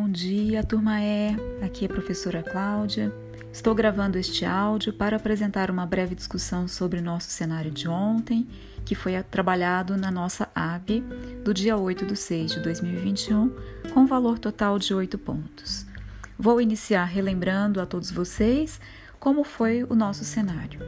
bom dia, turma E. Aqui é a professora Cláudia. Estou gravando este áudio para apresentar uma breve discussão sobre o nosso cenário de ontem, que foi trabalhado na nossa AB do dia 8 de 6 de 2021, com valor total de 8 pontos. Vou iniciar relembrando a todos vocês como foi o nosso cenário.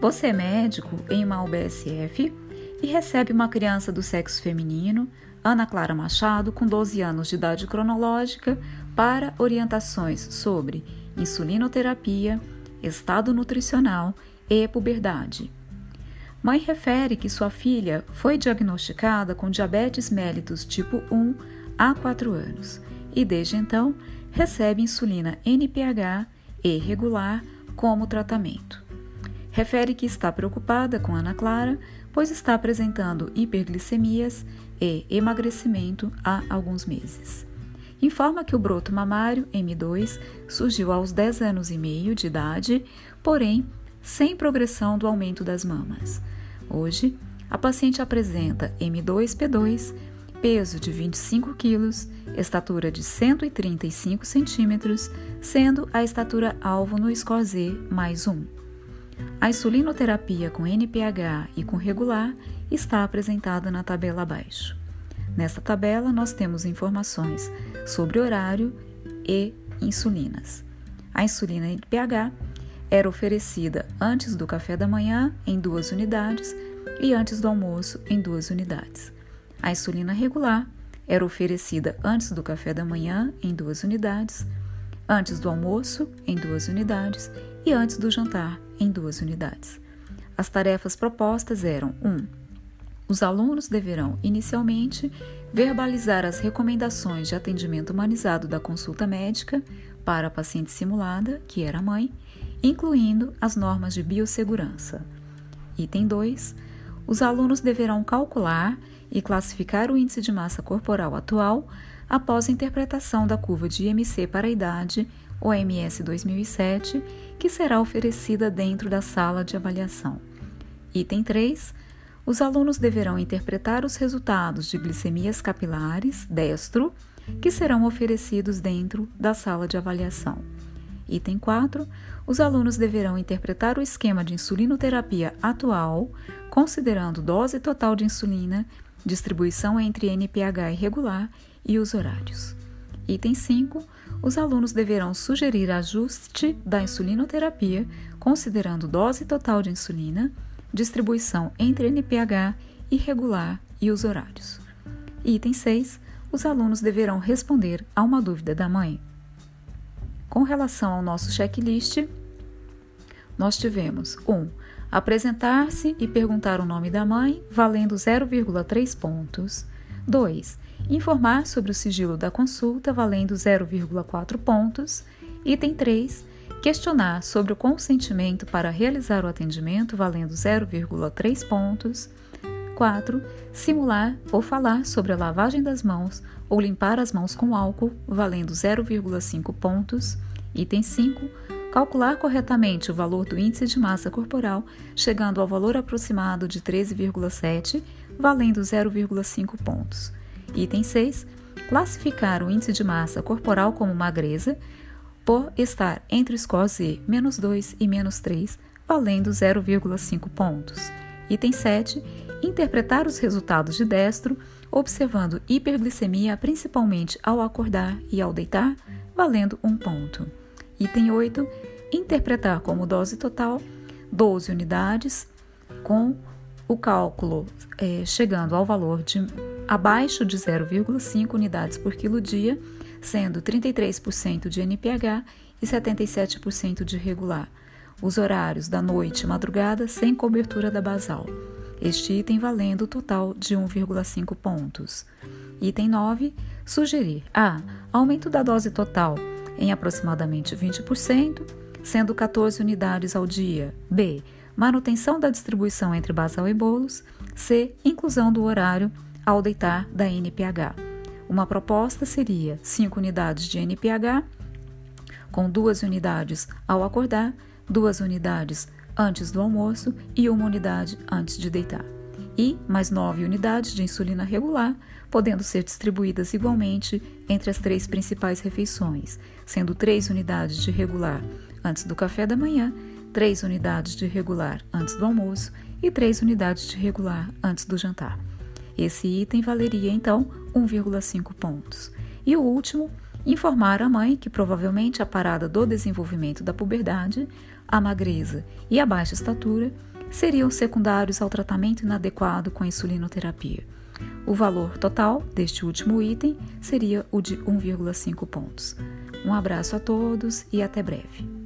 Você é médico em uma UBSF e recebe uma criança do sexo feminino Ana Clara Machado, com 12 anos de idade cronológica, para orientações sobre insulinoterapia, estado nutricional e puberdade. Mãe refere que sua filha foi diagnosticada com diabetes mellitus tipo 1 há 4 anos e, desde então, recebe insulina NPH e regular como tratamento. Refere que está preocupada com Ana Clara, pois está apresentando hiperglicemias e emagrecimento há alguns meses. Informa que o broto mamário M2 surgiu aos 10 anos e meio de idade, porém sem progressão do aumento das mamas. Hoje, a paciente apresenta M2P2, peso de 25 kg, estatura de 135 cm, sendo a estatura alvo no score Z mais 1. A insulinoterapia com NPH e com regular está apresentada na tabela abaixo. Nesta tabela, nós temos informações sobre horário e insulinas. A insulina NPH era oferecida antes do café da manhã em duas unidades e antes do almoço em duas unidades. A insulina regular era oferecida antes do café da manhã em duas unidades, antes do almoço em duas unidades e antes do jantar em duas unidades. As tarefas propostas eram 1. Um, os alunos deverão, inicialmente, verbalizar as recomendações de atendimento humanizado da consulta médica para a paciente simulada, que era a mãe, incluindo as normas de biossegurança. Item 2. Os alunos deverão calcular e classificar o índice de massa corporal atual após a interpretação da curva de IMC para a idade, OMS 2007, que será oferecida dentro da sala de avaliação. Item 3 os alunos deverão interpretar os resultados de glicemias capilares, destro, que serão oferecidos dentro da sala de avaliação. Item 4. Os alunos deverão interpretar o esquema de insulinoterapia atual, considerando dose total de insulina, distribuição entre NPH irregular e os horários. Item 5. Os alunos deverão sugerir ajuste da insulinoterapia, considerando dose total de insulina, distribuição entre NPH irregular e os horários. Item 6. Os alunos deverão responder a uma dúvida da mãe. Com relação ao nosso checklist, nós tivemos 1. Um, apresentar-se e perguntar o nome da mãe, valendo 0,3 pontos. 2. Informar sobre o sigilo da consulta, valendo 0,4 pontos. Item 3 questionar sobre o consentimento para realizar o atendimento valendo 0,3 pontos. 4. Simular ou falar sobre a lavagem das mãos ou limpar as mãos com álcool, valendo 0,5 pontos. Item 5. Calcular corretamente o valor do índice de massa corporal, chegando ao valor aproximado de 13,7, valendo 0,5 pontos. Item 6. Classificar o índice de massa corporal como magreza, por estar entre o score Z menos 2 e menos 3, valendo 0,5 pontos. Item 7. Interpretar os resultados de destro, observando hiperglicemia principalmente ao acordar e ao deitar, valendo 1 ponto. Item 8. Interpretar como dose total 12 unidades, com o cálculo é, chegando ao valor de abaixo de 0,5 unidades por quilo dia sendo 33% de NPH e 77% de regular. Os horários da noite e madrugada sem cobertura da basal. Este item valendo o total de 1,5 pontos. Item 9. Sugerir A. Aumento da dose total em aproximadamente 20%, sendo 14 unidades ao dia. B. Manutenção da distribuição entre basal e bolos. C. Inclusão do horário ao deitar da NPH. Uma proposta seria 5 unidades de NPH, com duas unidades ao acordar, duas unidades antes do almoço e uma unidade antes de deitar. e mais 9 unidades de insulina regular, podendo ser distribuídas igualmente entre as três principais refeições, sendo 3 unidades de regular antes do café da manhã, 3 unidades de regular antes do almoço e 3 unidades de regular antes do jantar. Esse item valeria então 1,5 pontos. E o último, informar a mãe que provavelmente a parada do desenvolvimento da puberdade, a magreza e a baixa estatura seriam secundários ao tratamento inadequado com a insulinoterapia. O valor total deste último item seria o de 1,5 pontos. Um abraço a todos e até breve.